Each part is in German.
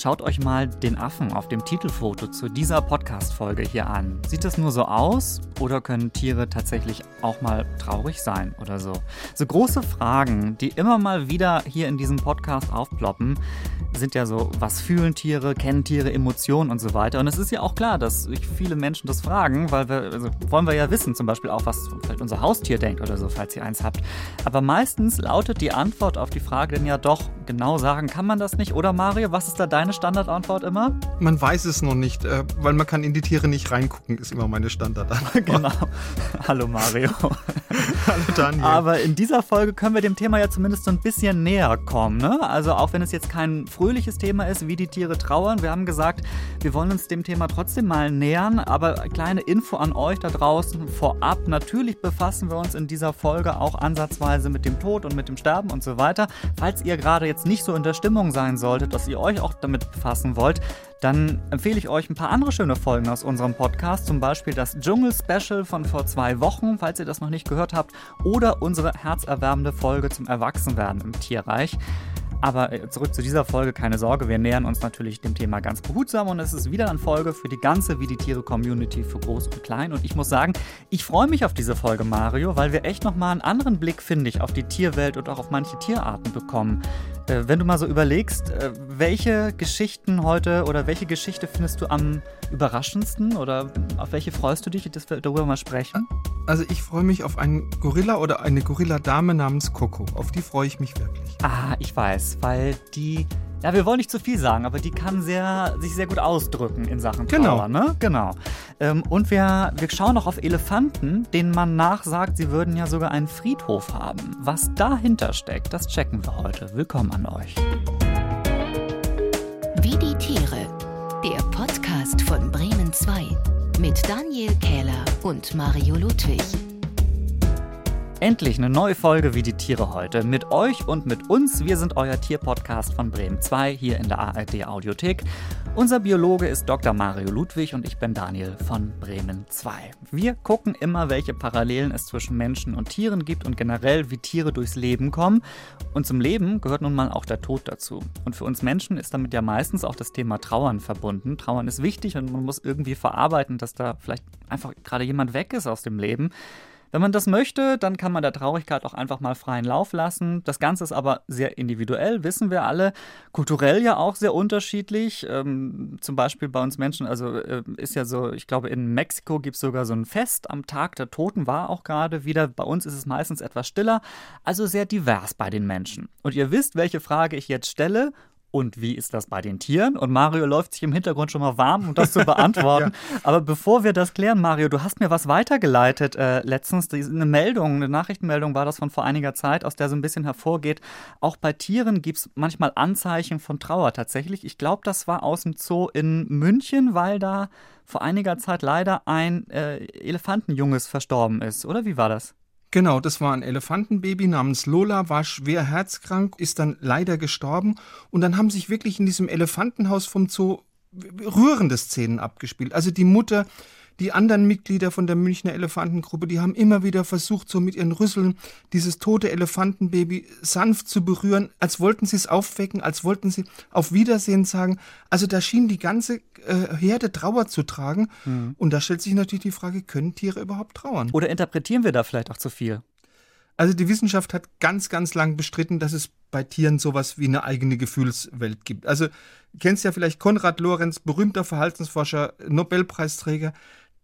Schaut euch mal den Affen auf dem Titelfoto zu dieser Podcast-Folge hier an. Sieht das nur so aus oder können Tiere tatsächlich auch mal traurig sein oder so? So große Fragen, die immer mal wieder hier in diesem Podcast aufploppen, sind ja so, was fühlen Tiere, kennen Tiere Emotionen und so weiter. Und es ist ja auch klar, dass sich viele Menschen das fragen, weil wir, also wollen wir ja wissen, zum Beispiel auch, was vielleicht unser Haustier denkt oder so, falls ihr eins habt. Aber meistens lautet die Antwort auf die Frage dann ja doch, genau sagen kann man das nicht. Oder Mario, was ist da deine Standardantwort immer? Man weiß es noch nicht, äh, weil man kann in die Tiere nicht reingucken, ist immer meine Standardantwort. genau. Hallo Mario. Hallo Daniel. Aber in dieser Folge können wir dem Thema ja zumindest so ein bisschen näher kommen. Ne? Also auch wenn es jetzt kein fröhliches Thema ist, wie die Tiere trauern. Wir haben gesagt, wir wollen uns dem Thema trotzdem mal nähern. Aber kleine Info an euch da draußen vorab. Natürlich befassen wir uns in dieser Folge auch ansatzweise mit dem Tod und mit dem Sterben und so weiter. Falls ihr gerade jetzt nicht so in der Stimmung sein solltet, dass ihr euch auch damit befassen wollt, dann empfehle ich euch ein paar andere schöne Folgen aus unserem Podcast, zum Beispiel das Dschungel-Special von vor zwei Wochen, falls ihr das noch nicht gehört habt, oder unsere herzerwärmende Folge zum Erwachsenwerden im Tierreich. Aber äh, zurück zu dieser Folge, keine Sorge, wir nähern uns natürlich dem Thema ganz behutsam und es ist wieder eine Folge für die ganze Wie die Tiere Community für groß und klein. Und ich muss sagen, ich freue mich auf diese Folge, Mario, weil wir echt nochmal einen anderen Blick, finde ich, auf die Tierwelt und auch auf manche Tierarten bekommen. Äh, wenn du mal so überlegst, äh, welche Geschichten heute oder welche Geschichte findest du am überraschendsten oder auf welche freust du dich, dass wir darüber mal sprechen? Also ich freue mich auf einen Gorilla oder eine Gorilla-Dame namens Coco. Auf die freue ich mich wirklich. Ah, ich weiß, weil die ja, wir wollen nicht zu viel sagen, aber die kann sehr, sich sehr gut ausdrücken in Sachen Trauer, Genau. ne? Genau. Ähm, und wir, wir schauen noch auf Elefanten, denen man nachsagt, sie würden ja sogar einen Friedhof haben. Was dahinter steckt, das checken wir heute. Willkommen an euch. Wie die Tiere. Der Podcast von Bremen 2 mit Daniel Kähler und Mario Ludwig. Endlich eine neue Folge wie die Tiere heute. Mit euch und mit uns. Wir sind euer Tierpodcast von Bremen 2 hier in der ARD Audiothek. Unser Biologe ist Dr. Mario Ludwig und ich bin Daniel von Bremen 2. Wir gucken immer, welche Parallelen es zwischen Menschen und Tieren gibt und generell, wie Tiere durchs Leben kommen. Und zum Leben gehört nun mal auch der Tod dazu. Und für uns Menschen ist damit ja meistens auch das Thema Trauern verbunden. Trauern ist wichtig und man muss irgendwie verarbeiten, dass da vielleicht einfach gerade jemand weg ist aus dem Leben. Wenn man das möchte, dann kann man der Traurigkeit auch einfach mal freien Lauf lassen. Das Ganze ist aber sehr individuell, wissen wir alle. Kulturell ja auch sehr unterschiedlich. Ähm, zum Beispiel bei uns Menschen, also äh, ist ja so, ich glaube, in Mexiko gibt es sogar so ein Fest am Tag der Toten, war auch gerade wieder. Bei uns ist es meistens etwas stiller, also sehr divers bei den Menschen. Und ihr wisst, welche Frage ich jetzt stelle. Und wie ist das bei den Tieren? Und Mario läuft sich im Hintergrund schon mal warm, um das zu beantworten. Aber bevor wir das klären, Mario, du hast mir was weitergeleitet äh, letztens. Eine Meldung, eine Nachrichtenmeldung war das von vor einiger Zeit, aus der so ein bisschen hervorgeht. Auch bei Tieren gibt es manchmal Anzeichen von Trauer tatsächlich. Ich glaube, das war aus dem Zoo in München, weil da vor einiger Zeit leider ein äh, Elefantenjunges verstorben ist. Oder wie war das? Genau, das war ein Elefantenbaby namens Lola, war schwer herzkrank, ist dann leider gestorben. Und dann haben sich wirklich in diesem Elefantenhaus vom Zoo rührende Szenen abgespielt. Also die Mutter, die anderen Mitglieder von der Münchner Elefantengruppe, die haben immer wieder versucht, so mit ihren Rüsseln dieses tote Elefantenbaby sanft zu berühren, als wollten sie es aufwecken, als wollten sie auf Wiedersehen sagen. Also da schien die ganze äh, Herde Trauer zu tragen. Und da stellt sich natürlich die Frage, können Tiere überhaupt trauern? Oder interpretieren wir da vielleicht auch zu viel? Also die Wissenschaft hat ganz, ganz lang bestritten, dass es bei Tieren sowas wie eine eigene Gefühlswelt gibt. Also du kennst ja vielleicht Konrad Lorenz, berühmter Verhaltensforscher, Nobelpreisträger.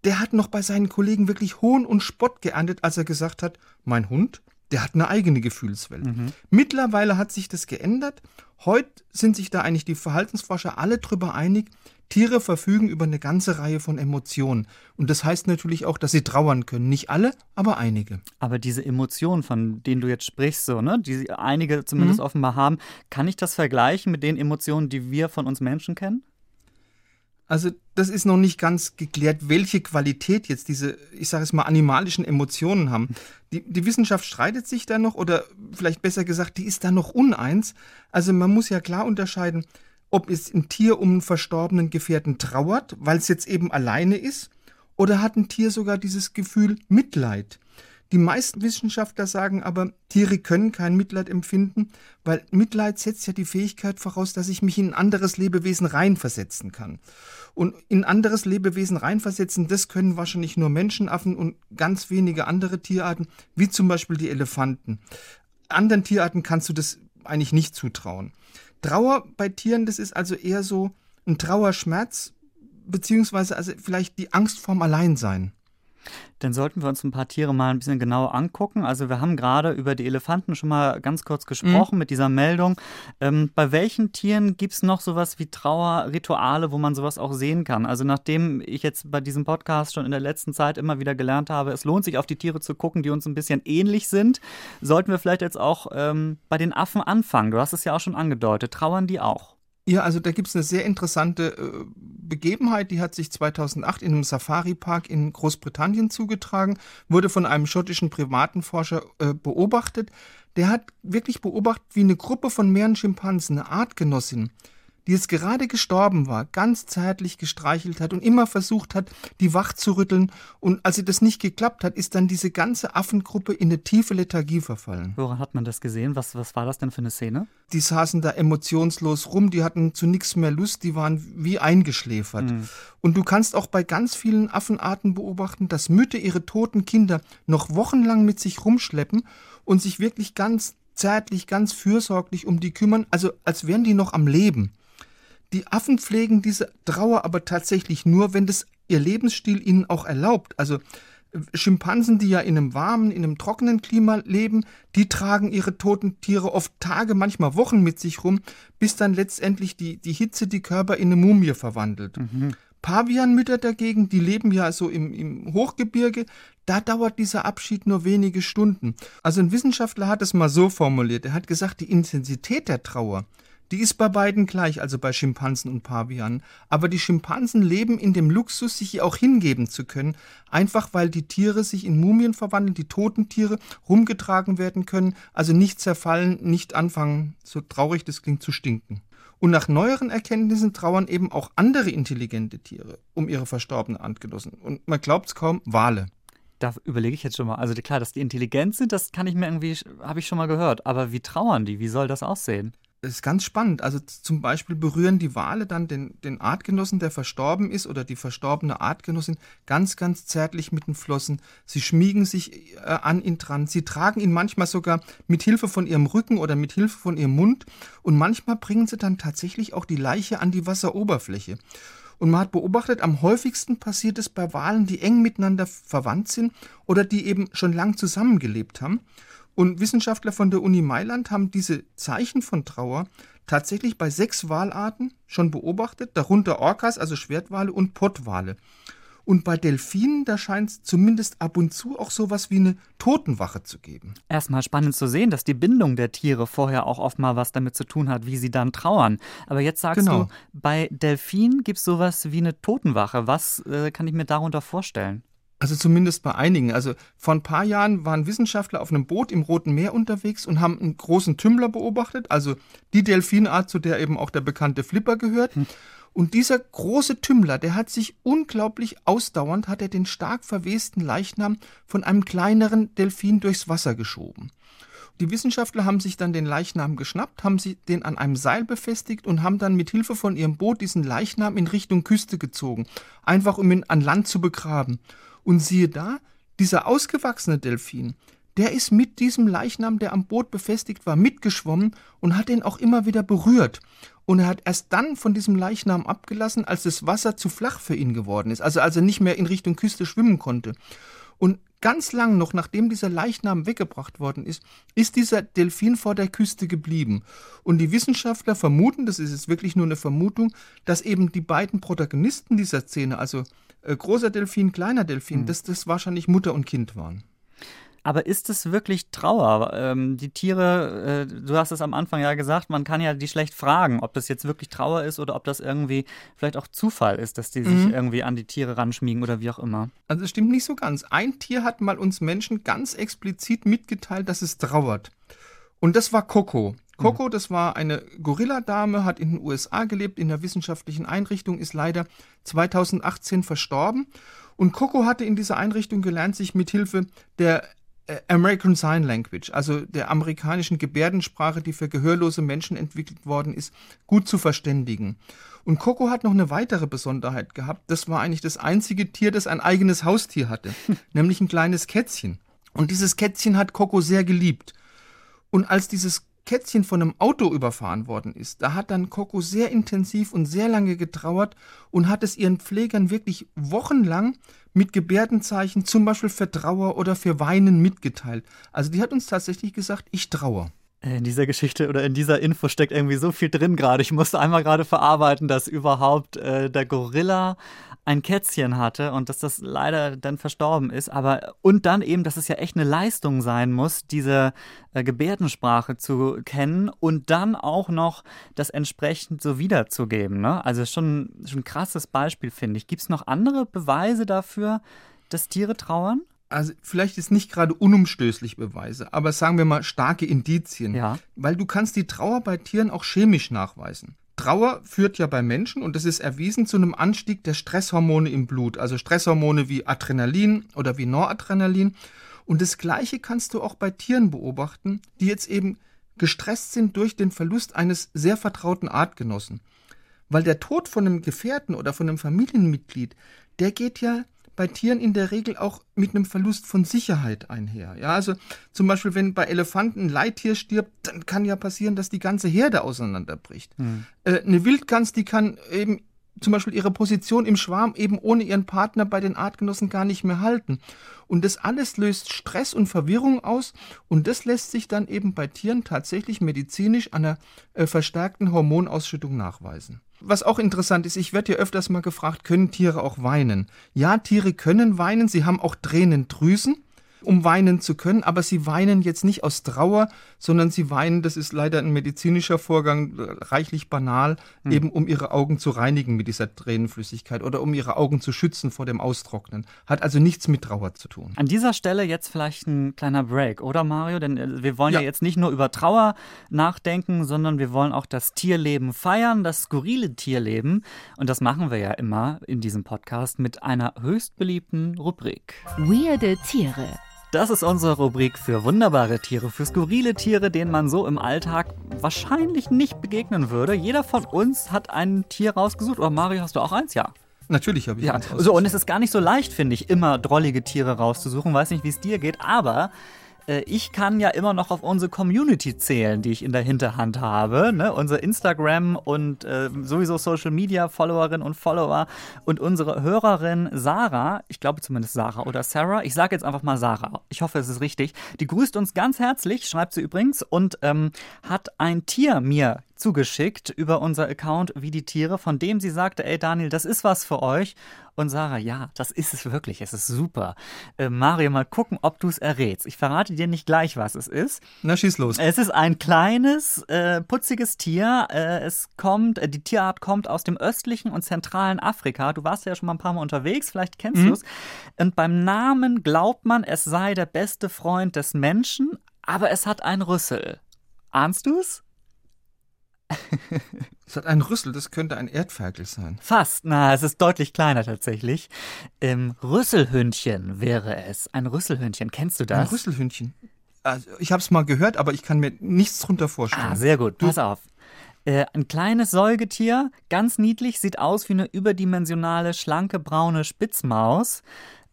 Der hat noch bei seinen Kollegen wirklich Hohn und Spott geerntet, als er gesagt hat, mein Hund, der hat eine eigene Gefühlswelt. Mittlerweile hat sich das geändert. Heute sind sich da eigentlich die Verhaltensforscher alle drüber einig, Tiere verfügen über eine ganze Reihe von Emotionen. Und das heißt natürlich auch, dass sie trauern können. Nicht alle, aber einige. Aber diese Emotionen, von denen du jetzt sprichst, so, ne, die einige zumindest offenbar haben, kann ich das vergleichen mit den Emotionen, die wir von uns Menschen kennen? Also das ist noch nicht ganz geklärt, welche Qualität jetzt diese, ich sage es mal, animalischen Emotionen haben. Die, die Wissenschaft streitet sich da noch oder vielleicht besser gesagt, die ist da noch uneins. Also man muss ja klar unterscheiden, ob es ein Tier um einen verstorbenen Gefährten trauert, weil es jetzt eben alleine ist, oder hat ein Tier sogar dieses Gefühl Mitleid. Die meisten Wissenschaftler sagen aber, Tiere können kein Mitleid empfinden, weil Mitleid setzt ja die Fähigkeit voraus, dass ich mich in ein anderes Lebewesen reinversetzen kann. Und in ein anderes Lebewesen reinversetzen, das können wahrscheinlich nur Menschenaffen und ganz wenige andere Tierarten, wie zum Beispiel die Elefanten. Anderen Tierarten kannst du das eigentlich nicht zutrauen. Trauer bei Tieren, das ist also eher so ein Trauerschmerz, beziehungsweise also vielleicht die Angst vorm Alleinsein. Dann sollten wir uns ein paar Tiere mal ein bisschen genauer angucken. Also wir haben gerade über die Elefanten schon mal ganz kurz gesprochen mhm. mit dieser Meldung. Ähm, bei welchen Tieren gibt es noch sowas wie Trauerrituale, wo man sowas auch sehen kann? Also nachdem ich jetzt bei diesem Podcast schon in der letzten Zeit immer wieder gelernt habe, es lohnt sich auf die Tiere zu gucken, die uns ein bisschen ähnlich sind, sollten wir vielleicht jetzt auch ähm, bei den Affen anfangen. Du hast es ja auch schon angedeutet. Trauern die auch? Ja, also da gibt es eine sehr interessante äh, Begebenheit, die hat sich 2008 in einem Safari-Park in Großbritannien zugetragen, wurde von einem schottischen Privatenforscher äh, beobachtet. Der hat wirklich beobachtet, wie eine Gruppe von mehreren Schimpansen, eine Artgenossin, die jetzt gerade gestorben war, ganz zärtlich gestreichelt hat und immer versucht hat, die wach zu rütteln. Und als sie das nicht geklappt hat, ist dann diese ganze Affengruppe in eine tiefe Lethargie verfallen. Woran hat man das gesehen? Was, was war das denn für eine Szene? Die saßen da emotionslos rum, die hatten zu nichts mehr Lust, die waren wie eingeschläfert. Mhm. Und du kannst auch bei ganz vielen Affenarten beobachten, dass Mütter ihre toten Kinder noch wochenlang mit sich rumschleppen und sich wirklich ganz zärtlich, ganz fürsorglich um die kümmern, also als wären die noch am Leben. Die Affen pflegen diese Trauer aber tatsächlich nur, wenn das ihr Lebensstil ihnen auch erlaubt. Also äh, Schimpansen, die ja in einem warmen, in einem trockenen Klima leben, die tragen ihre toten Tiere oft Tage, manchmal Wochen mit sich rum, bis dann letztendlich die, die Hitze die Körper in eine Mumie verwandelt. Mhm. Pavianmütter dagegen, die leben ja so im, im Hochgebirge, da dauert dieser Abschied nur wenige Stunden. Also ein Wissenschaftler hat es mal so formuliert, er hat gesagt, die Intensität der Trauer, die ist bei beiden gleich, also bei Schimpansen und Pavianen. Aber die Schimpansen leben in dem Luxus, sich ihr auch hingeben zu können, einfach weil die Tiere sich in Mumien verwandeln, die toten Tiere rumgetragen werden können, also nicht zerfallen, nicht anfangen, so traurig das klingt, zu stinken. Und nach neueren Erkenntnissen trauern eben auch andere intelligente Tiere um ihre verstorbenen Artgenossen. Und man glaubt es kaum, Wale. Da überlege ich jetzt schon mal. Also klar, dass die intelligent sind, das kann ich mir irgendwie, habe ich schon mal gehört. Aber wie trauern die? Wie soll das aussehen? Das ist ganz spannend. Also zum Beispiel berühren die Wale dann den, den Artgenossen, der verstorben ist, oder die verstorbene Artgenossin ganz, ganz zärtlich mit den Flossen. Sie schmiegen sich äh, an ihn dran. Sie tragen ihn manchmal sogar mit Hilfe von ihrem Rücken oder mit Hilfe von ihrem Mund. Und manchmal bringen sie dann tatsächlich auch die Leiche an die Wasseroberfläche. Und man hat beobachtet, am häufigsten passiert es bei Walen, die eng miteinander verwandt sind oder die eben schon lang zusammengelebt haben. Und Wissenschaftler von der Uni Mailand haben diese Zeichen von Trauer tatsächlich bei sechs Walarten schon beobachtet, darunter Orcas, also Schwertwale und Pottwale. Und bei Delfinen, da scheint es zumindest ab und zu auch sowas wie eine Totenwache zu geben. Erstmal spannend zu sehen, dass die Bindung der Tiere vorher auch oft mal was damit zu tun hat, wie sie dann trauern. Aber jetzt sagst genau. du, bei Delfinen gibt es sowas wie eine Totenwache. Was äh, kann ich mir darunter vorstellen? Also zumindest bei einigen. Also vor ein paar Jahren waren Wissenschaftler auf einem Boot im Roten Meer unterwegs und haben einen großen Tümmler beobachtet, also die Delfinart, zu der eben auch der bekannte Flipper gehört. Hm. Und dieser große Tümmler, der hat sich unglaublich ausdauernd, hat er den stark verwesten Leichnam von einem kleineren Delfin durchs Wasser geschoben. Die Wissenschaftler haben sich dann den Leichnam geschnappt, haben sie den an einem Seil befestigt und haben dann mit Hilfe von ihrem Boot diesen Leichnam in Richtung Küste gezogen, einfach um ihn an Land zu begraben. Und siehe da, dieser ausgewachsene Delfin, der ist mit diesem Leichnam, der am Boot befestigt war, mitgeschwommen und hat den auch immer wieder berührt. Und er hat erst dann von diesem Leichnam abgelassen, als das Wasser zu flach für ihn geworden ist, also als er nicht mehr in Richtung Küste schwimmen konnte. Und ganz lang noch, nachdem dieser Leichnam weggebracht worden ist, ist dieser Delfin vor der Küste geblieben. Und die Wissenschaftler vermuten, das ist jetzt wirklich nur eine Vermutung, dass eben die beiden Protagonisten dieser Szene, also äh, großer Delfin, kleiner Delfin, mhm. dass das wahrscheinlich Mutter und Kind waren. Aber ist es wirklich Trauer? Ähm, die Tiere, äh, du hast es am Anfang ja gesagt, man kann ja die schlecht fragen, ob das jetzt wirklich Trauer ist oder ob das irgendwie vielleicht auch Zufall ist, dass die mhm. sich irgendwie an die Tiere ranschmiegen oder wie auch immer. Also es stimmt nicht so ganz. Ein Tier hat mal uns Menschen ganz explizit mitgeteilt, dass es trauert. Und das war Coco. Coco, das war eine Gorilladame, hat in den USA gelebt, in der wissenschaftlichen Einrichtung, ist leider 2018 verstorben. Und Coco hatte in dieser Einrichtung gelernt, sich mit Hilfe der äh, American Sign Language, also der amerikanischen Gebärdensprache, die für gehörlose Menschen entwickelt worden ist, gut zu verständigen. Und Coco hat noch eine weitere Besonderheit gehabt. Das war eigentlich das einzige Tier, das ein eigenes Haustier hatte, nämlich ein kleines Kätzchen. Und dieses Kätzchen hat Coco sehr geliebt. Und als dieses Kätzchen von einem Auto überfahren worden ist, da hat dann Coco sehr intensiv und sehr lange getrauert und hat es ihren Pflegern wirklich wochenlang mit Gebärdenzeichen, zum Beispiel für Trauer oder für Weinen mitgeteilt. Also die hat uns tatsächlich gesagt, ich trauere. In dieser Geschichte oder in dieser Info steckt irgendwie so viel drin gerade. Ich musste einmal gerade verarbeiten, dass überhaupt äh, der Gorilla ein Kätzchen hatte und dass das leider dann verstorben ist. Aber und dann eben, dass es ja echt eine Leistung sein muss, diese äh, Gebärdensprache zu kennen und dann auch noch das entsprechend so wiederzugeben. Ne? Also schon, schon ein krasses Beispiel, finde ich. Gibt es noch andere Beweise dafür, dass Tiere trauern? Also vielleicht ist nicht gerade unumstößlich Beweise, aber sagen wir mal starke Indizien. Ja. Weil du kannst die Trauer bei Tieren auch chemisch nachweisen. Trauer führt ja bei Menschen, und das ist erwiesen, zu einem Anstieg der Stresshormone im Blut. Also Stresshormone wie Adrenalin oder wie Noradrenalin. Und das Gleiche kannst du auch bei Tieren beobachten, die jetzt eben gestresst sind durch den Verlust eines sehr vertrauten Artgenossen. Weil der Tod von einem Gefährten oder von einem Familienmitglied, der geht ja bei Tieren in der Regel auch mit einem Verlust von Sicherheit einher. Ja, also zum Beispiel, wenn bei Elefanten ein Leittier stirbt, dann kann ja passieren, dass die ganze Herde auseinanderbricht. Hm. Äh, eine Wildgans, die kann eben zum Beispiel ihre Position im Schwarm eben ohne ihren Partner bei den Artgenossen gar nicht mehr halten. Und das alles löst Stress und Verwirrung aus und das lässt sich dann eben bei Tieren tatsächlich medizinisch an einer äh, verstärkten Hormonausschüttung nachweisen. Was auch interessant ist, ich werde ja öfters mal gefragt, können Tiere auch weinen? Ja, Tiere können weinen, sie haben auch Tränendrüsen um weinen zu können, aber sie weinen jetzt nicht aus Trauer, sondern sie weinen, das ist leider ein medizinischer Vorgang, reichlich banal, hm. eben um ihre Augen zu reinigen mit dieser Tränenflüssigkeit oder um ihre Augen zu schützen vor dem Austrocknen. Hat also nichts mit Trauer zu tun. An dieser Stelle jetzt vielleicht ein kleiner Break, oder Mario? Denn äh, wir wollen ja, ja jetzt nicht nur über Trauer nachdenken, sondern wir wollen auch das Tierleben feiern, das skurrile Tierleben. Und das machen wir ja immer in diesem Podcast mit einer höchst beliebten Rubrik. Weirde Tiere. Das ist unsere Rubrik für wunderbare Tiere, für skurrile Tiere, denen man so im Alltag wahrscheinlich nicht begegnen würde. Jeder von uns hat ein Tier rausgesucht. Oder Mario, hast du auch eins? Ja. Natürlich habe ich ja. eins So, und es ist gar nicht so leicht, finde ich, immer drollige Tiere rauszusuchen. Weiß nicht, wie es dir geht, aber äh, ich kann ja immer noch auf unsere Community zählen, die ich in der Hinterhand habe. Ne? Unser Instagram und äh, sowieso Social Media Followerinnen und Follower und unsere Hörerin Sarah, ich glaube zumindest Sarah oder Sarah, ich sage jetzt einfach mal Sarah, ich hoffe es ist richtig, die grüßt uns ganz herzlich, schreibt sie übrigens, und ähm, hat ein Tier mir zugeschickt über unser Account wie die Tiere, von dem sie sagte, ey Daniel, das ist was für euch. Und Sarah, ja, das ist es wirklich, es ist super. Äh, Mario, mal gucken, ob du es errätst. Ich verrate dir nicht gleich, was es ist. Na, schieß los. Es ist ein kleines, äh, putziges Tier. Äh, es kommt, äh, die Tierart kommt aus dem östlichen und zentralen Afrika. Du warst ja schon mal ein paar Mal unterwegs, vielleicht kennst mhm. du es. Und beim Namen glaubt man, es sei der beste Freund des Menschen, aber es hat einen Rüssel. Ahnst du es? hat einen Rüssel, das könnte ein Erdferkel sein. Fast, na, es ist deutlich kleiner tatsächlich. Ähm, Rüsselhündchen wäre es. Ein Rüsselhündchen, kennst du das? Ein Rüsselhündchen. Also, ich habe es mal gehört, aber ich kann mir nichts drunter vorstellen. Ah, sehr gut. Pass auf. Äh, ein kleines Säugetier, ganz niedlich, sieht aus wie eine überdimensionale, schlanke, braune Spitzmaus.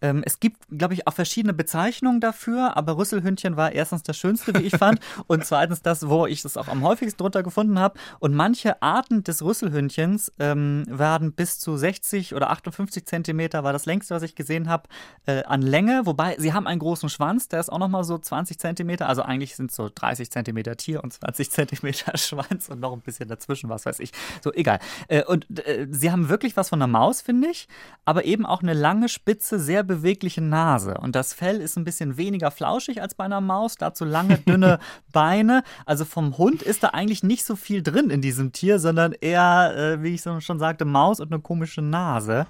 Ähm, es gibt, glaube ich, auch verschiedene Bezeichnungen dafür, aber Rüsselhündchen war erstens das Schönste, wie ich fand, und zweitens das, wo ich es auch am häufigsten drunter gefunden habe. Und manche Arten des Rüsselhündchens ähm, werden bis zu 60 oder 58 Zentimeter, war das längste, was ich gesehen habe, äh, an Länge. Wobei sie haben einen großen Schwanz, der ist auch nochmal so 20 Zentimeter. Also eigentlich sind es so 30 Zentimeter Tier und 20 Zentimeter Schwanz und noch ein bisschen dazwischen, was weiß ich. So, egal. Äh, und äh, sie haben wirklich was von einer Maus, finde ich, aber eben auch eine lange, spitze, sehr bewegliche Nase und das Fell ist ein bisschen weniger flauschig als bei einer Maus, dazu lange, dünne Beine. Also vom Hund ist da eigentlich nicht so viel drin in diesem Tier, sondern eher, äh, wie ich schon sagte, Maus und eine komische Nase.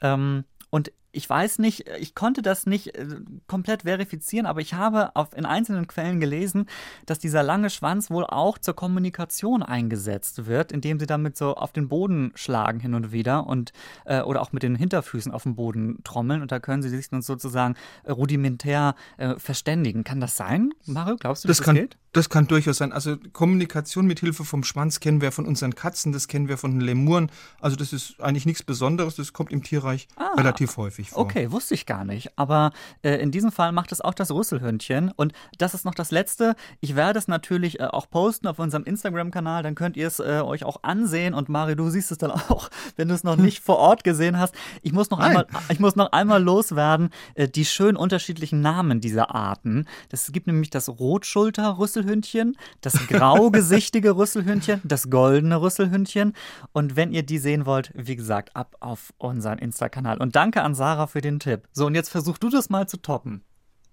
Ähm, und ich weiß nicht, ich konnte das nicht äh, komplett verifizieren, aber ich habe auf, in einzelnen Quellen gelesen, dass dieser lange Schwanz wohl auch zur Kommunikation eingesetzt wird, indem sie damit so auf den Boden schlagen hin und wieder und äh, oder auch mit den Hinterfüßen auf dem Boden trommeln und da können sie sich dann sozusagen äh, rudimentär äh, verständigen. Kann das sein, Mario? Glaubst du, das, dass das kann, geht? Das kann durchaus sein. Also Kommunikation mit Hilfe vom Schwanz kennen wir von unseren Katzen, das kennen wir von den Lemuren. Also das ist eigentlich nichts Besonderes, das kommt im Tierreich ah, relativ häufig vor. Okay, wusste ich gar nicht. Aber äh, in diesem Fall macht es auch das Rüsselhündchen. Und das ist noch das Letzte. Ich werde es natürlich äh, auch posten auf unserem Instagram-Kanal, dann könnt ihr es äh, euch auch ansehen. Und Mario, du siehst es dann auch, wenn du es noch nicht vor Ort gesehen hast. Ich muss noch, einmal, ich muss noch einmal loswerden, äh, die schön unterschiedlichen Namen dieser Arten. Es gibt nämlich das Rotschulter-Rüsselhündchen, das graugesichtige Rüsselhündchen, das goldene Rüsselhündchen. Und wenn ihr die sehen wollt, wie gesagt, ab auf unseren Insta-Kanal. Und danke an Sarah für den Tipp. So, und jetzt versuch du das mal zu toppen.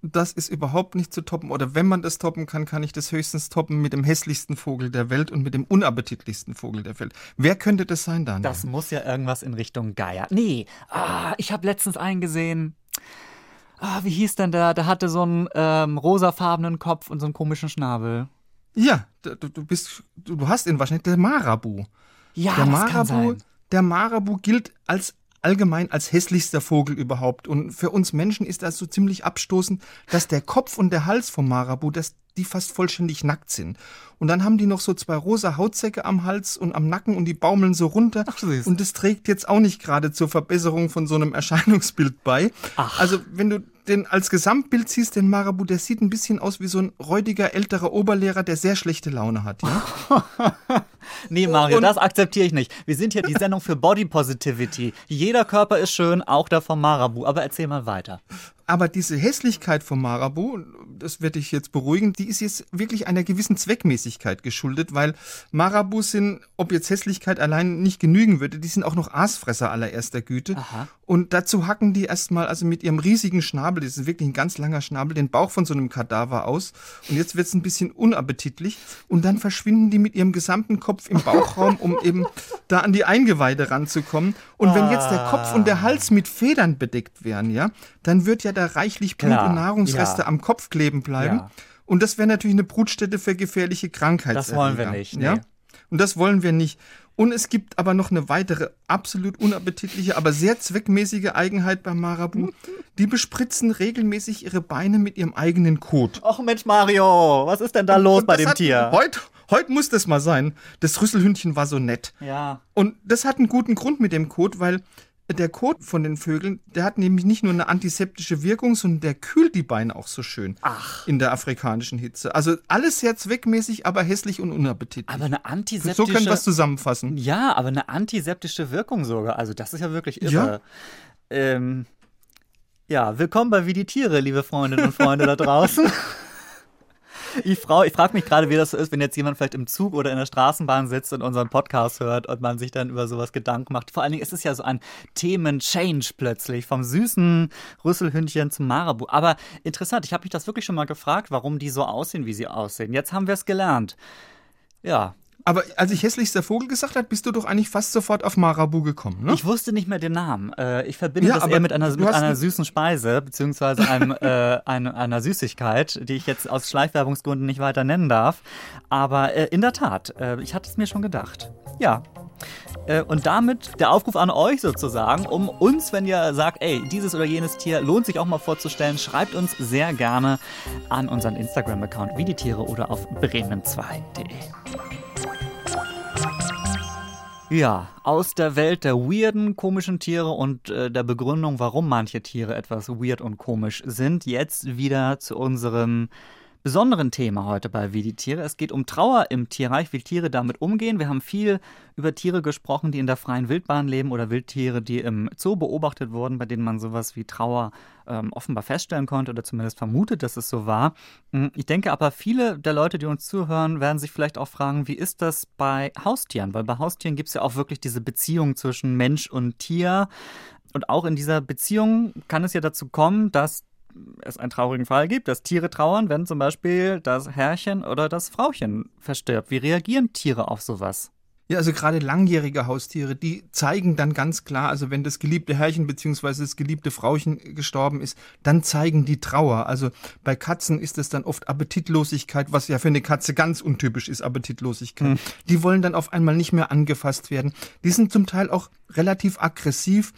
Das ist überhaupt nicht zu toppen. Oder wenn man das toppen kann, kann ich das höchstens toppen mit dem hässlichsten Vogel der Welt und mit dem unappetitlichsten Vogel der Welt. Wer könnte das sein, Daniel? Das muss ja irgendwas in Richtung Geier. Nee, ah, ich habe letztens einen gesehen. Ah, wie hieß denn der? Der hatte so einen ähm, rosafarbenen Kopf und so einen komischen Schnabel. Ja, du, du bist, du hast ihn wahrscheinlich, der Marabu. Ja, der das Marabu, kann sein. Der Marabu gilt als allgemein als hässlichster Vogel überhaupt. Und für uns Menschen ist das so ziemlich abstoßend, dass der Kopf und der Hals vom Marabu, dass die fast vollständig nackt sind. Und dann haben die noch so zwei rosa Hautsäcke am Hals und am Nacken und die baumeln so runter. Ach, süß. und das trägt jetzt auch nicht gerade zur Verbesserung von so einem Erscheinungsbild bei. Ach. Also wenn du den als Gesamtbild siehst, den Marabu, der sieht ein bisschen aus wie so ein räudiger älterer Oberlehrer, der sehr schlechte Laune hat. Ja? Nee, Mario, Und- das akzeptiere ich nicht. Wir sind hier die Sendung für Body Positivity. Jeder Körper ist schön, auch der vom Marabu. Aber erzähl mal weiter. Aber diese Hässlichkeit vom Marabu, das werde ich jetzt beruhigen, die ist jetzt wirklich einer gewissen Zweckmäßigkeit geschuldet, weil Marabus sind, ob jetzt Hässlichkeit allein nicht genügen würde, die sind auch noch Aasfresser allererster Güte. Aha. Und dazu hacken die erstmal also mit ihrem riesigen Schnabel, das ist wirklich ein ganz langer Schnabel, den Bauch von so einem Kadaver aus. Und jetzt wird es ein bisschen unappetitlich. Und dann verschwinden die mit ihrem gesamten Kopf im Bauchraum, um eben da an die Eingeweide ranzukommen. Und wenn jetzt der Kopf und der Hals mit Federn bedeckt wären, ja, dann wird ja da reichlich Blut Klar, und Nahrungsreste ja. am Kopf kleben bleiben. Ja. Und das wäre natürlich eine Brutstätte für gefährliche Krankheitserreger. Das wollen wir nicht, nee. Ja? Und das wollen wir nicht. Und es gibt aber noch eine weitere absolut unappetitliche, aber sehr zweckmäßige Eigenheit beim Marabu. Die bespritzen regelmäßig ihre Beine mit ihrem eigenen Kot. Och Mensch, Mario, was ist denn da los Und bei dem hat, Tier? Heute, heute muss das mal sein. Das Rüsselhündchen war so nett. Ja. Und das hat einen guten Grund mit dem Kot, weil der Kot von den Vögeln, der hat nämlich nicht nur eine antiseptische Wirkung, sondern der kühlt die Beine auch so schön. Ach. In der afrikanischen Hitze. Also alles sehr zweckmäßig, aber hässlich und unappetitlich. Aber eine so antiseptische... können wir es zusammenfassen. Ja, aber eine antiseptische Wirkung sogar. Also das ist ja wirklich irre. Ja. Ähm, ja, willkommen bei Wie die Tiere, liebe Freundinnen und Freunde da draußen. Ich, frau- ich frage mich gerade, wie das so ist, wenn jetzt jemand vielleicht im Zug oder in der Straßenbahn sitzt und unseren Podcast hört und man sich dann über sowas Gedanken macht. Vor allen Dingen ist es ja so ein Themen-Change plötzlich, vom süßen Rüsselhündchen zum Marabu. Aber interessant, ich habe mich das wirklich schon mal gefragt, warum die so aussehen, wie sie aussehen. Jetzt haben wir es gelernt. Ja, Aber als ich hässlichster Vogel gesagt hat, bist du doch eigentlich fast sofort auf Marabu gekommen, ne? Ich wusste nicht mehr den Namen. Äh, ich verbinde Ja, das aber eher mit einer, mit einer ein- süßen Speise, beziehungsweise einem, äh, eine, einer Süßigkeit, die ich jetzt aus Schleichwerbungsgründen nicht weiter nennen darf. Aber äh, in der Tat, äh, ich hatte es mir schon gedacht. Ja. Äh, Und damit der Aufruf an euch sozusagen, um uns, wenn ihr sagt, ey, dieses oder jenes Tier lohnt sich auch mal vorzustellen, schreibt uns sehr gerne an unseren Instagram-Account wie die Tiere oder auf bremen2.de. Ja, aus der Welt der weirden, komischen Tiere und äh, der Begründung, warum manche Tiere etwas weird und komisch sind, jetzt wieder zu unserem besonderen Thema heute bei Wie die Tiere. Es geht um Trauer im Tierreich, wie Tiere damit umgehen. Wir haben viel über Tiere gesprochen, die in der freien Wildbahn leben oder Wildtiere, die im Zoo beobachtet wurden, bei denen man sowas wie Trauer ähm, offenbar feststellen konnte oder zumindest vermutet, dass es so war. Mm, Ich denke aber, viele der Leute, die uns zuhören, werden sich vielleicht auch fragen, wie ist das bei Haustieren? Weil bei Haustieren gibt es ja auch wirklich diese Beziehung zwischen Mensch und Tier. Und auch in dieser Beziehung kann es ja dazu kommen, dass es einen traurigen Fall gibt, dass Tiere trauern, wenn zum Beispiel das Herrchen oder das Frauchen verstirbt. Wie reagieren Tiere auf sowas? Ja, also gerade langjährige Haustiere, die zeigen dann ganz klar, also wenn das geliebte Herrchen beziehungsweise das geliebte Frauchen gestorben ist, dann zeigen die Trauer. Also bei Katzen ist es dann oft Appetitlosigkeit, was ja für eine Katze ganz untypisch ist, Appetitlosigkeit. Hm. Die wollen dann auf einmal nicht mehr angefasst werden. Die sind zum Teil auch relativ aggressiv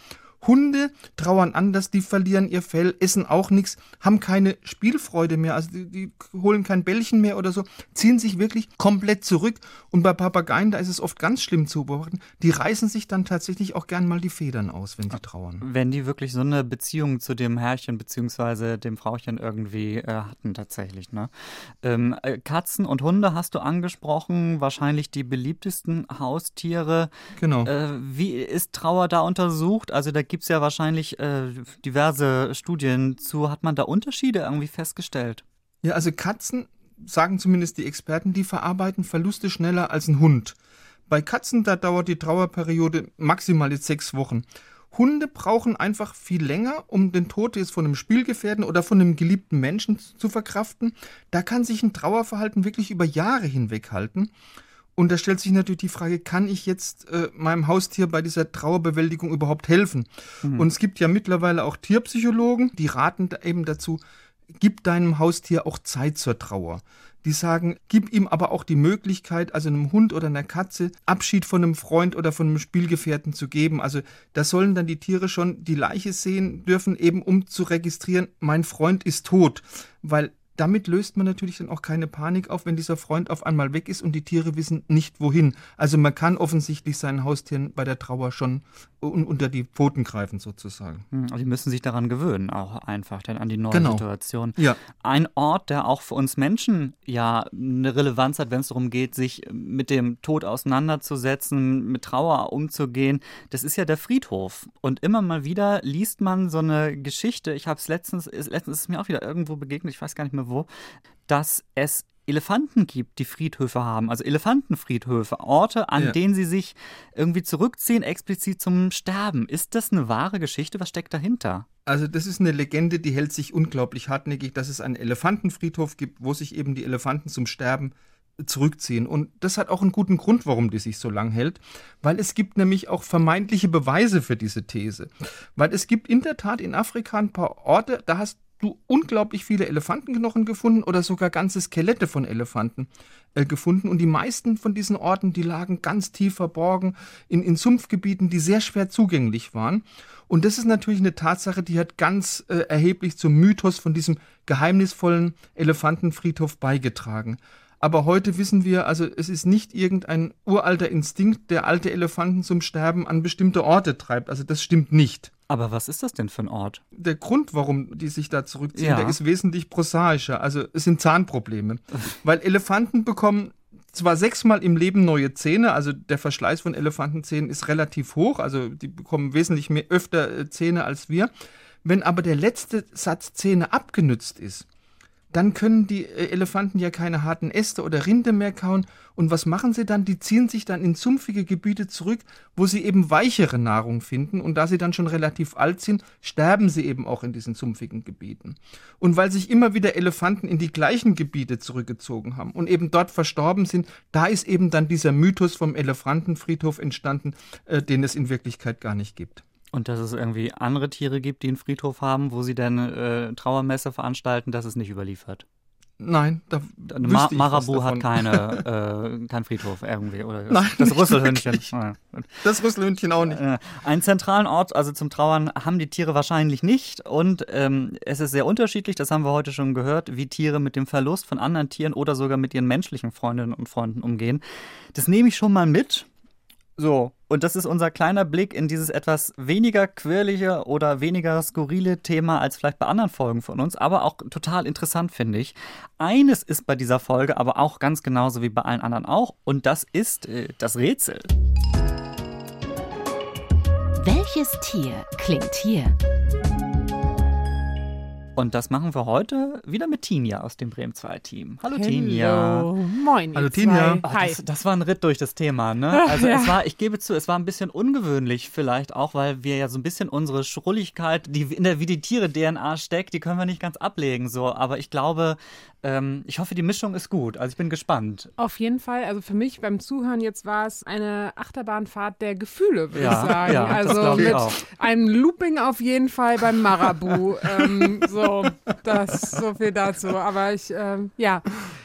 Hunde trauern anders, die verlieren ihr Fell, essen auch nichts, haben keine Spielfreude mehr, also die, die, holen kein Bällchen mehr oder so, ziehen sich wirklich komplett zurück. Und bei Papageien, da ist es oft ganz schlimm zu beobachten, die reißen sich dann tatsächlich auch gern mal die Federn aus, wenn sie trauern. Wenn die wirklich so eine Beziehung zu dem Herrchen bzw. dem Frauchen irgendwie äh, hatten tatsächlich. Ne? Ähm, äh, Katzen und Hunde hast du angesprochen, wahrscheinlich die beliebtesten Haustiere. Genau. Äh, wie ist Trauer da untersucht? Also da gibt es ja wahrscheinlich äh, diverse Studien zu. Hat man da Unterschiede irgendwie festgestellt? Ja, also Katzen, sagen zumindest die Experten, die verarbeiten Verluste schneller als ein Hund. Bei Katzen, da dauert die Trauerperiode maximal jetzt sechs Wochen. Hunde brauchen einfach viel länger, um den Tod jetzt von einem Spielgefährten oder von einem geliebten Menschen zu verkraften. Da kann sich ein Trauerverhalten wirklich über Jahre hinweg halten. Und da stellt sich natürlich die Frage, kann ich jetzt äh, meinem Haustier bei dieser Trauerbewältigung überhaupt helfen? Mhm. Und es gibt ja mittlerweile auch Tierpsychologen, die raten eben dazu, gib deinem Haustier auch Zeit zur Trauer. Die sagen, gib ihm aber auch die Möglichkeit, also einem Hund oder einer Katze Abschied von einem Freund oder von einem Spielgefährten zu geben. Also da sollen dann die Tiere schon die Leiche sehen dürfen, eben um zu registrieren, mein Freund ist tot. Weil damit löst man natürlich dann auch keine Panik auf, wenn dieser Freund auf einmal weg ist und die Tiere wissen nicht wohin. Also man kann offensichtlich seinen Haustieren bei der Trauer schon unter die Pfoten greifen sozusagen. Hm, also die müssen sich daran gewöhnen, auch einfach dann an die neue genau. Situation. Ja. Ein Ort, der auch für uns Menschen ja eine Relevanz hat, wenn es darum geht, sich mit dem Tod auseinanderzusetzen, mit Trauer umzugehen, das ist ja der Friedhof. Und immer mal wieder liest man so eine Geschichte. Ich habe es letztens, letztens ist es mir auch wieder irgendwo begegnet, ich weiß gar nicht mehr wo, dass es Elefanten gibt, die Friedhöfe haben, also Elefantenfriedhöfe, Orte, an ja. denen sie sich irgendwie zurückziehen, explizit zum Sterben. Ist das eine wahre Geschichte? Was steckt dahinter? Also das ist eine Legende, die hält sich unglaublich hartnäckig, dass es einen Elefantenfriedhof gibt, wo sich eben die Elefanten zum Sterben zurückziehen. Und das hat auch einen guten Grund, warum die sich so lang hält, weil es gibt nämlich auch vermeintliche Beweise für diese These. Weil es gibt in der Tat in Afrika ein paar Orte, da hast du unglaublich viele Elefantenknochen gefunden oder sogar ganze Skelette von Elefanten äh, gefunden. Und die meisten von diesen Orten, die lagen ganz tief verborgen in, in Sumpfgebieten, die sehr schwer zugänglich waren. Und das ist natürlich eine Tatsache, die hat ganz äh, erheblich zum Mythos von diesem geheimnisvollen Elefantenfriedhof beigetragen. Aber heute wissen wir, also es ist nicht irgendein uralter Instinkt, der alte Elefanten zum Sterben an bestimmte Orte treibt. Also das stimmt nicht. Aber was ist das denn für ein Ort? Der Grund, warum die sich da zurückziehen, ja. der ist wesentlich prosaischer. Also es sind Zahnprobleme. Weil Elefanten bekommen zwar sechsmal im Leben neue Zähne, also der Verschleiß von Elefantenzähnen ist relativ hoch, also die bekommen wesentlich mehr öfter äh, Zähne als wir. Wenn aber der letzte Satz Zähne abgenützt ist, dann können die äh, Elefanten ja keine harten Äste oder Rinde mehr kauen. Und was machen sie dann? Die ziehen sich dann in sumpfige Gebiete zurück, wo sie eben weichere Nahrung finden. Und da sie dann schon relativ alt sind, sterben sie eben auch in diesen sumpfigen Gebieten. Und weil sich immer wieder Elefanten in die gleichen Gebiete zurückgezogen haben und eben dort verstorben sind, da ist eben dann dieser Mythos vom Elefantenfriedhof entstanden, äh, den es in Wirklichkeit gar nicht gibt. Und dass es irgendwie andere Tiere gibt, die einen Friedhof haben, wo sie dann äh, Trauermesse veranstalten, das ist nicht überliefert. Nein, da Ma Marabu hat keine, äh, keinen Friedhof irgendwie. Oder das, Nein, das Rüsselhündchen. Das Rüsselhündchen auch nicht. Äh, einen zentralen Ort, also zum Trauern, haben die Tiere wahrscheinlich nicht. Und ähm, es ist sehr unterschiedlich, das haben wir heute schon gehört, wie Tiere mit dem Verlust von anderen Tieren oder sogar mit ihren menschlichen Freundinnen und Freunden umgehen. Das nehme ich schon mal mit. So, und das ist unser kleiner Blick in dieses etwas weniger quirlige oder weniger skurrile Thema als vielleicht bei anderen Folgen von uns, aber auch total interessant finde ich. Eines ist bei dieser Folge aber auch ganz genauso wie bei allen anderen auch, und das ist äh, das Rätsel. Welches Tier klingt hier? Und das machen wir heute wieder mit Tinja aus dem Bremen 2 Team. Hallo Hello. Tinja. Moin. Hallo Tinja. Oh, das, das, war ein Ritt durch das Thema, ne? Also ja. es war, ich gebe zu, es war ein bisschen ungewöhnlich vielleicht auch, weil wir ja so ein bisschen unsere Schrulligkeit, die in der wie die Tiere DNA steckt, die können wir nicht ganz ablegen so, aber ich glaube, Ähm, ich hoffe, die Mischung ist gut. Also ich bin gespannt. Auf jeden Fall. Also für mich beim Zuhören jetzt war es eine Achterbahnfahrt der Gefühle, würde Ja, ich sagen. ja, das also mit auch. einem Looping auf jeden Fall beim Marabu. ähm, so, das so viel dazu. Aber ich, ähm, ja,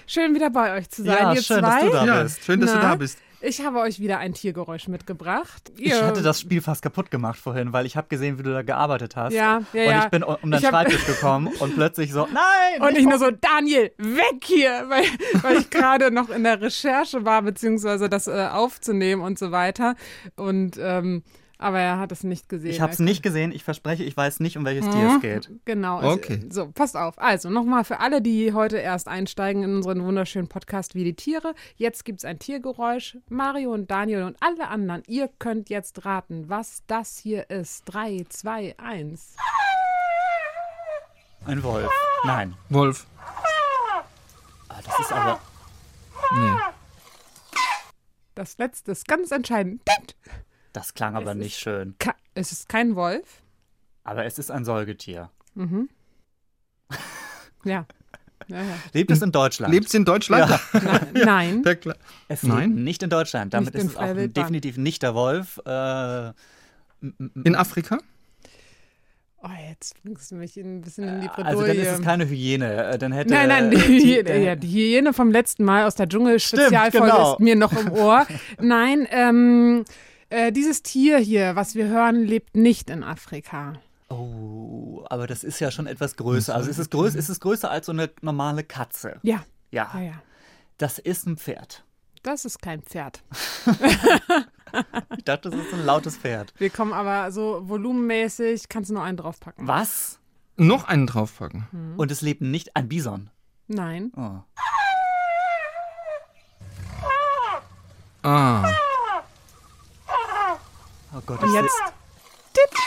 schön wieder bei euch zu sein. Ja, ihr schön, zwei. dass du da Ja, bist. schön, dass du Na? da bist. Ich habe euch wieder ein Tiergeräusch mitgebracht. Ich Ihr- hatte das Spiel fast kaputt gemacht vorhin, weil ich habe gesehen, wie du da gearbeitet hast. Ja, ja, und ja. ich bin um deinen Ich Schreibtisch gekommen und plötzlich so, nein! Und ich nur so, Daniel, weg hier, weil, weil ich gerade noch in der Recherche war, beziehungsweise das äh, aufzunehmen und so weiter. Und ähm, aber er hat es nicht gesehen. Ich habe es Er- nicht gesehen. Ich verspreche, ich weiß nicht, um welches Tier es geht. Genau. Also, Okay. So, passt auf. Also, nochmal für alle, die heute erst einsteigen in unseren wunderschönen Podcast wie die Tiere. Jetzt gibt es ein Tiergeräusch. Mario und Daniel und alle anderen, ihr könnt jetzt raten, was das hier ist. Drei, zwei, eins. Ein Wolf. Nein. Wolf. Ah, das ist aber. Nee. Das letzte ist ganz entscheidend. Das klang aber Es nicht schön. Es ist kein Wolf. Aber es ist ein Säugetier. Ja. ja, ja. Lebt es in Deutschland? Lebt's in Deutschland? Ja. Na, nein. Ja, klar. Es Nein. lebt nicht in Deutschland. Damit Nicht in ist es auch definitiv nicht der Wolf. Äh, In Afrika? Oh, jetzt bringst du mich ein bisschen in die Bredouille. also dann ist es keine Hyäne. Äh, Dann hätte, Nein, nein, die, äh, die- Hyäne, ja, die Hyäne vom letzten Mal aus der Dschungel-Spezialfolge genau. ist mir noch im Ohr. Nein, ähm, äh, dieses Tier hier, was wir hören, lebt nicht in Afrika. Oh, aber das ist ja schon etwas größer. Also ist es, größ, ist es größer als so eine normale Katze? Ja, Ja. ja, ja. Das ist ein Pferd. Das ist kein Pferd. Ich dachte, das ist ein lautes Pferd. Wir kommen aber so volumenmäßig, kannst du noch einen draufpacken? Was? Noch einen draufpacken. Und es lebt nicht ein Bison. Nein. Oh. Ah. Oh Gott, Und ich, jetzt. Tipp.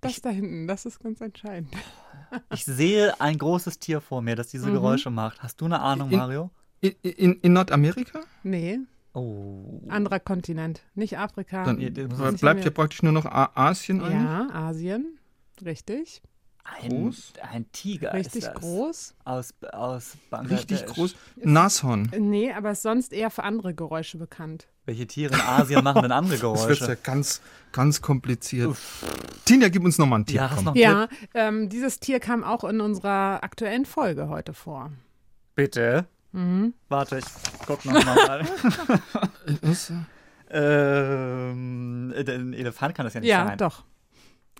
Das da hinten, das ist ganz entscheidend. ich sehe ein großes Tier vor mir, das diese Geräusche macht. Hast du eine Ahnung, In- Mario? In, in, in Nordamerika? Nee, Oh. anderer Kontinent, nicht Afrika. Dann Nee, bleibt mehr. ja praktisch nur noch Asien eigentlich. ja, Asien. Richtig. Ein, Groß? ein Tiger Richtig ist das. groß. Aus, aus Bangladesch. Richtig groß. Nashorn. Nee, aber ist sonst eher für andere Geräusche bekannt. Welche Tiere in Asien machen denn andere Das wird ja Geräusche? ganz, ganz kompliziert. Tina, gib uns nochmal einen Tipp. Ja, hast komm. noch einen Ja, ähm, dieses Tier kam auch in unserer aktuellen Folge heute vor. Bitte. Mhm. Warte, ich guck noch mal. Was? ähm, ein Elefant kann das ja nicht Ja, sein. doch.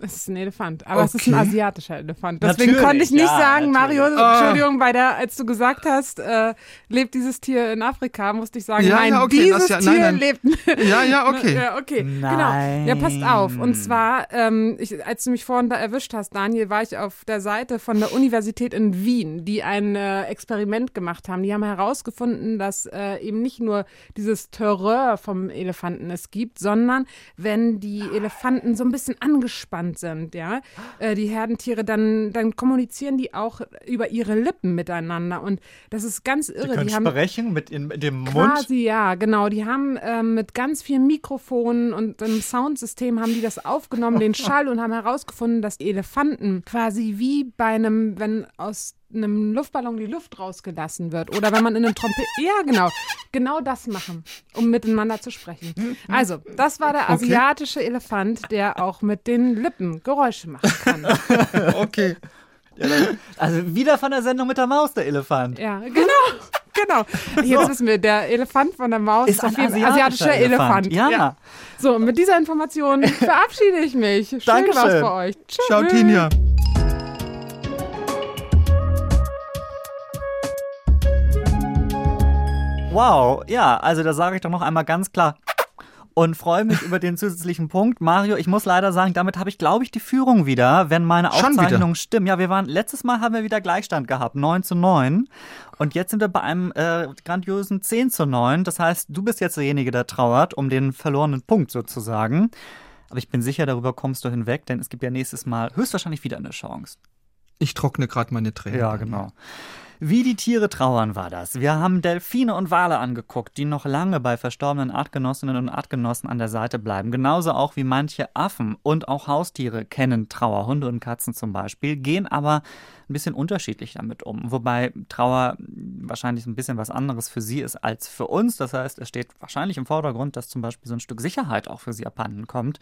Es ist ein Elefant, aber es ist ein Okay. asiatischer Elefant. Deswegen Natürlich, konnte ich nicht ja, sagen, Mario, natürlich. Ah. Entschuldigung, bei der, als du gesagt hast, äh, lebt dieses Tier in Afrika, musste ich sagen, Ja, nein, ja, okay, dieses ja- Tier nein, nein. lebt Ja, ja, okay. Ja, okay. Nein. Genau. Ja, passt auf. Und zwar, ähm, ich, als du mich vorhin da erwischt hast, Daniel, war ich auf der Seite von der Universität in Wien, die ein äh, Experiment gemacht haben. Die haben herausgefunden, dass äh, eben nicht nur dieses Terreur vom Elefanten es gibt, sondern wenn die Elefanten so ein bisschen angespannt sind, ja, äh, die Herdentiere, dann, dann kommunizieren die auch über ihre Lippen miteinander. Und das ist ganz Die irre. können Die haben sprechen mit, in, mit dem Mund. Quasi, ja, genau. Die haben ähm, mit ganz vielen Mikrofonen und einem Soundsystem haben die das aufgenommen, den Schall, und haben herausgefunden, dass die Elefanten quasi wie bei einem, wenn aus einem Luftballon die Luft rausgelassen wird oder wenn man in einem Trompet, ja genau, genau das machen, um miteinander zu sprechen. Also, das war der asiatische Elefant, der auch mit den Lippen Geräusche machen kann. Okay. Also wieder von der Sendung mit der Maus, der Elefant. Ja, genau. Genau. Jetzt wissen wir, der Elefant von der Maus ist, ein jeden Fall asiatischer Elefant. Ja. So, und mit dieser Information verabschiede ich mich. Schön Dankeschön. war's für euch. Tschüss. Ciao, Tina. Wow, ja, also da sage ich doch noch einmal ganz klar und freue mich über den zusätzlichen Punkt. Mario, ich muss leider sagen, damit habe ich, glaube ich, die Führung wieder, wenn meine? Aufzeichnungen stimmen. Ja, wir waren, letztes Mal haben wir wieder Gleichstand gehabt, 9 zu 9. Und jetzt sind wir bei einem äh, grandiosen 10 zu 9. Das heißt, du bist jetzt derjenige, der trauert, um den verlorenen Punkt sozusagen. Aber ich bin sicher, darüber kommst du hinweg, denn es gibt ja nächstes Mal höchstwahrscheinlich wieder eine Chance. Ich trockne gerade meine Tränen. Ja, genau. Wie die Tiere trauern war das. Wir haben Delfine und Wale angeguckt, die noch lange bei verstorbenen Artgenossinnen und Artgenossen an der Seite bleiben. Genauso auch wie manche Affen und auch Haustiere kennen Trauer. Hunde und Katzen zum Beispiel, gehen aber ein bisschen unterschiedlich damit um. Wobei Trauer wahrscheinlich ein bisschen was anderes für sie ist als für uns. Das heißt, es steht wahrscheinlich im Vordergrund, dass zum Beispiel so ein Stück Sicherheit auch für sie abhanden kommt.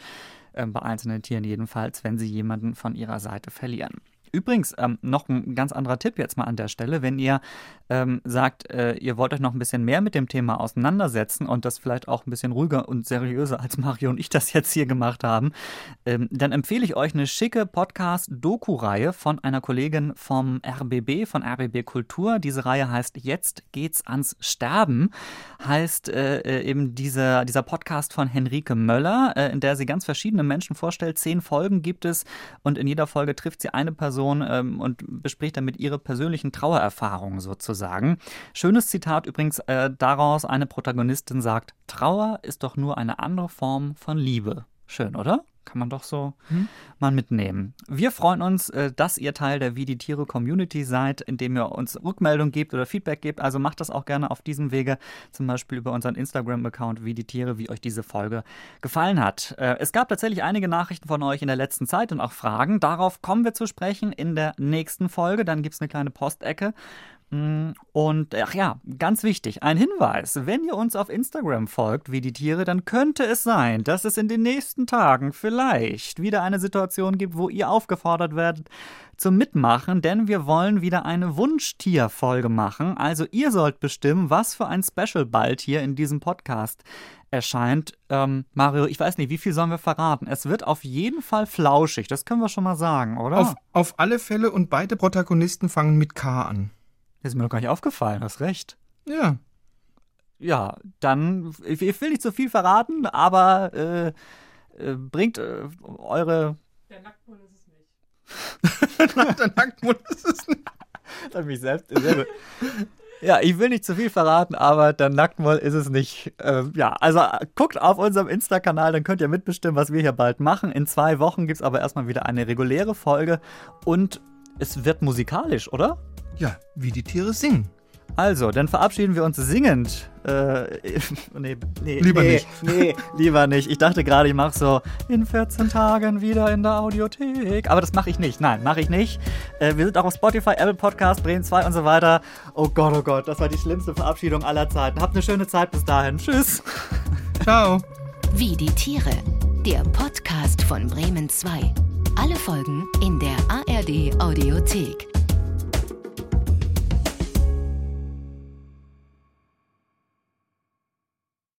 Äh, bei einzelnen Tieren jedenfalls, wenn sie jemanden von ihrer Seite verlieren. Übrigens, ähm, noch ein ganz anderer Tipp jetzt mal an der Stelle. Wenn ihr ähm, sagt, äh, ihr wollt euch noch ein bisschen mehr mit dem Thema auseinandersetzen und das vielleicht auch ein bisschen ruhiger und seriöser als Mario und ich das jetzt hier gemacht haben, ähm, dann empfehle ich euch eine schicke Podcast-Doku-Reihe von einer Kollegin vom RBB, von RBB Kultur. Diese Reihe heißt Jetzt geht's ans Sterben. Heißt äh, äh, eben dieser, dieser Podcast von Henrike Möller, äh, in der sie ganz verschiedene Menschen vorstellt. Zehn Folgen gibt es und in jeder Folge trifft sie eine Person ähm, und bespricht damit ihre persönlichen Trauererfahrungen sozusagen sagen. Schönes Zitat übrigens äh, daraus, eine Protagonistin sagt, Trauer ist doch nur eine andere Form von Liebe. Schön, oder? Kann man doch so hm. mal mitnehmen. Wir freuen uns, äh, dass ihr Teil der Wie die Tiere Community seid, indem ihr uns Rückmeldung gebt oder Feedback gebt. Also macht das auch gerne auf diesem Wege, zum Beispiel über unseren Instagram-Account Wie die Tiere, wie euch diese Folge gefallen hat. Äh, es gab tatsächlich einige Nachrichten von euch in der letzten Zeit und auch Fragen. Darauf kommen wir zu sprechen in der nächsten Folge. Dann gibt es eine kleine Postecke. Mm, und ach ja, ganz wichtig, ein Hinweis. Wenn ihr uns auf Instagram folgt, wie die Tiere, dann könnte es sein, dass es in den nächsten Tagen vielleicht wieder eine Situation gibt, wo ihr aufgefordert werdet zum Mitmachen, denn wir wollen wieder eine Wunschtierfolge machen. Also ihr sollt bestimmen, was für ein Special bald hier in diesem Podcast erscheint. Ähm, Mario, ich weiß nicht, wie viel sollen wir verraten? Es wird auf jeden Fall flauschig, das können wir schon mal sagen, oder? Auf, auf alle Fälle und beide Protagonisten fangen mit K an. Das ist mir noch gar nicht aufgefallen, hast recht. Ja. Ja, dann, ich, ich will nicht zu viel verraten, aber äh, äh, bringt äh, eure. Der Nacktmund ist es nicht. der Nacktmund ist es nicht. das hat mich selbst. Ja, ich will nicht zu viel verraten, aber der Nacktmoll ist es nicht. Ähm, ja, also guckt auf unserem Insta-Kanal, dann könnt ihr mitbestimmen, was wir hier bald machen. In zwei Wochen gibt es aber erstmal wieder eine reguläre Folge und es wird musikalisch, oder? Ja, wie die Tiere singen. Also, dann verabschieden wir uns singend. Äh, nee, nee, lieber nee, nicht. Nee, lieber nicht. Ich dachte gerade, ich mache so in 14 Tagen wieder in der Audiothek. Aber das mache ich nicht. Nein, mache ich nicht. Äh, wir sind auch auf Spotify, Apple Podcast, Bremen 2 und so weiter. Oh Gott, oh Gott, das war die schlimmste Verabschiedung aller Zeiten. Habt eine schöne Zeit bis dahin. Tschüss. Ciao. Wie die Tiere. Der Podcast von Bremen 2. Alle Folgen in der ARD Audiothek.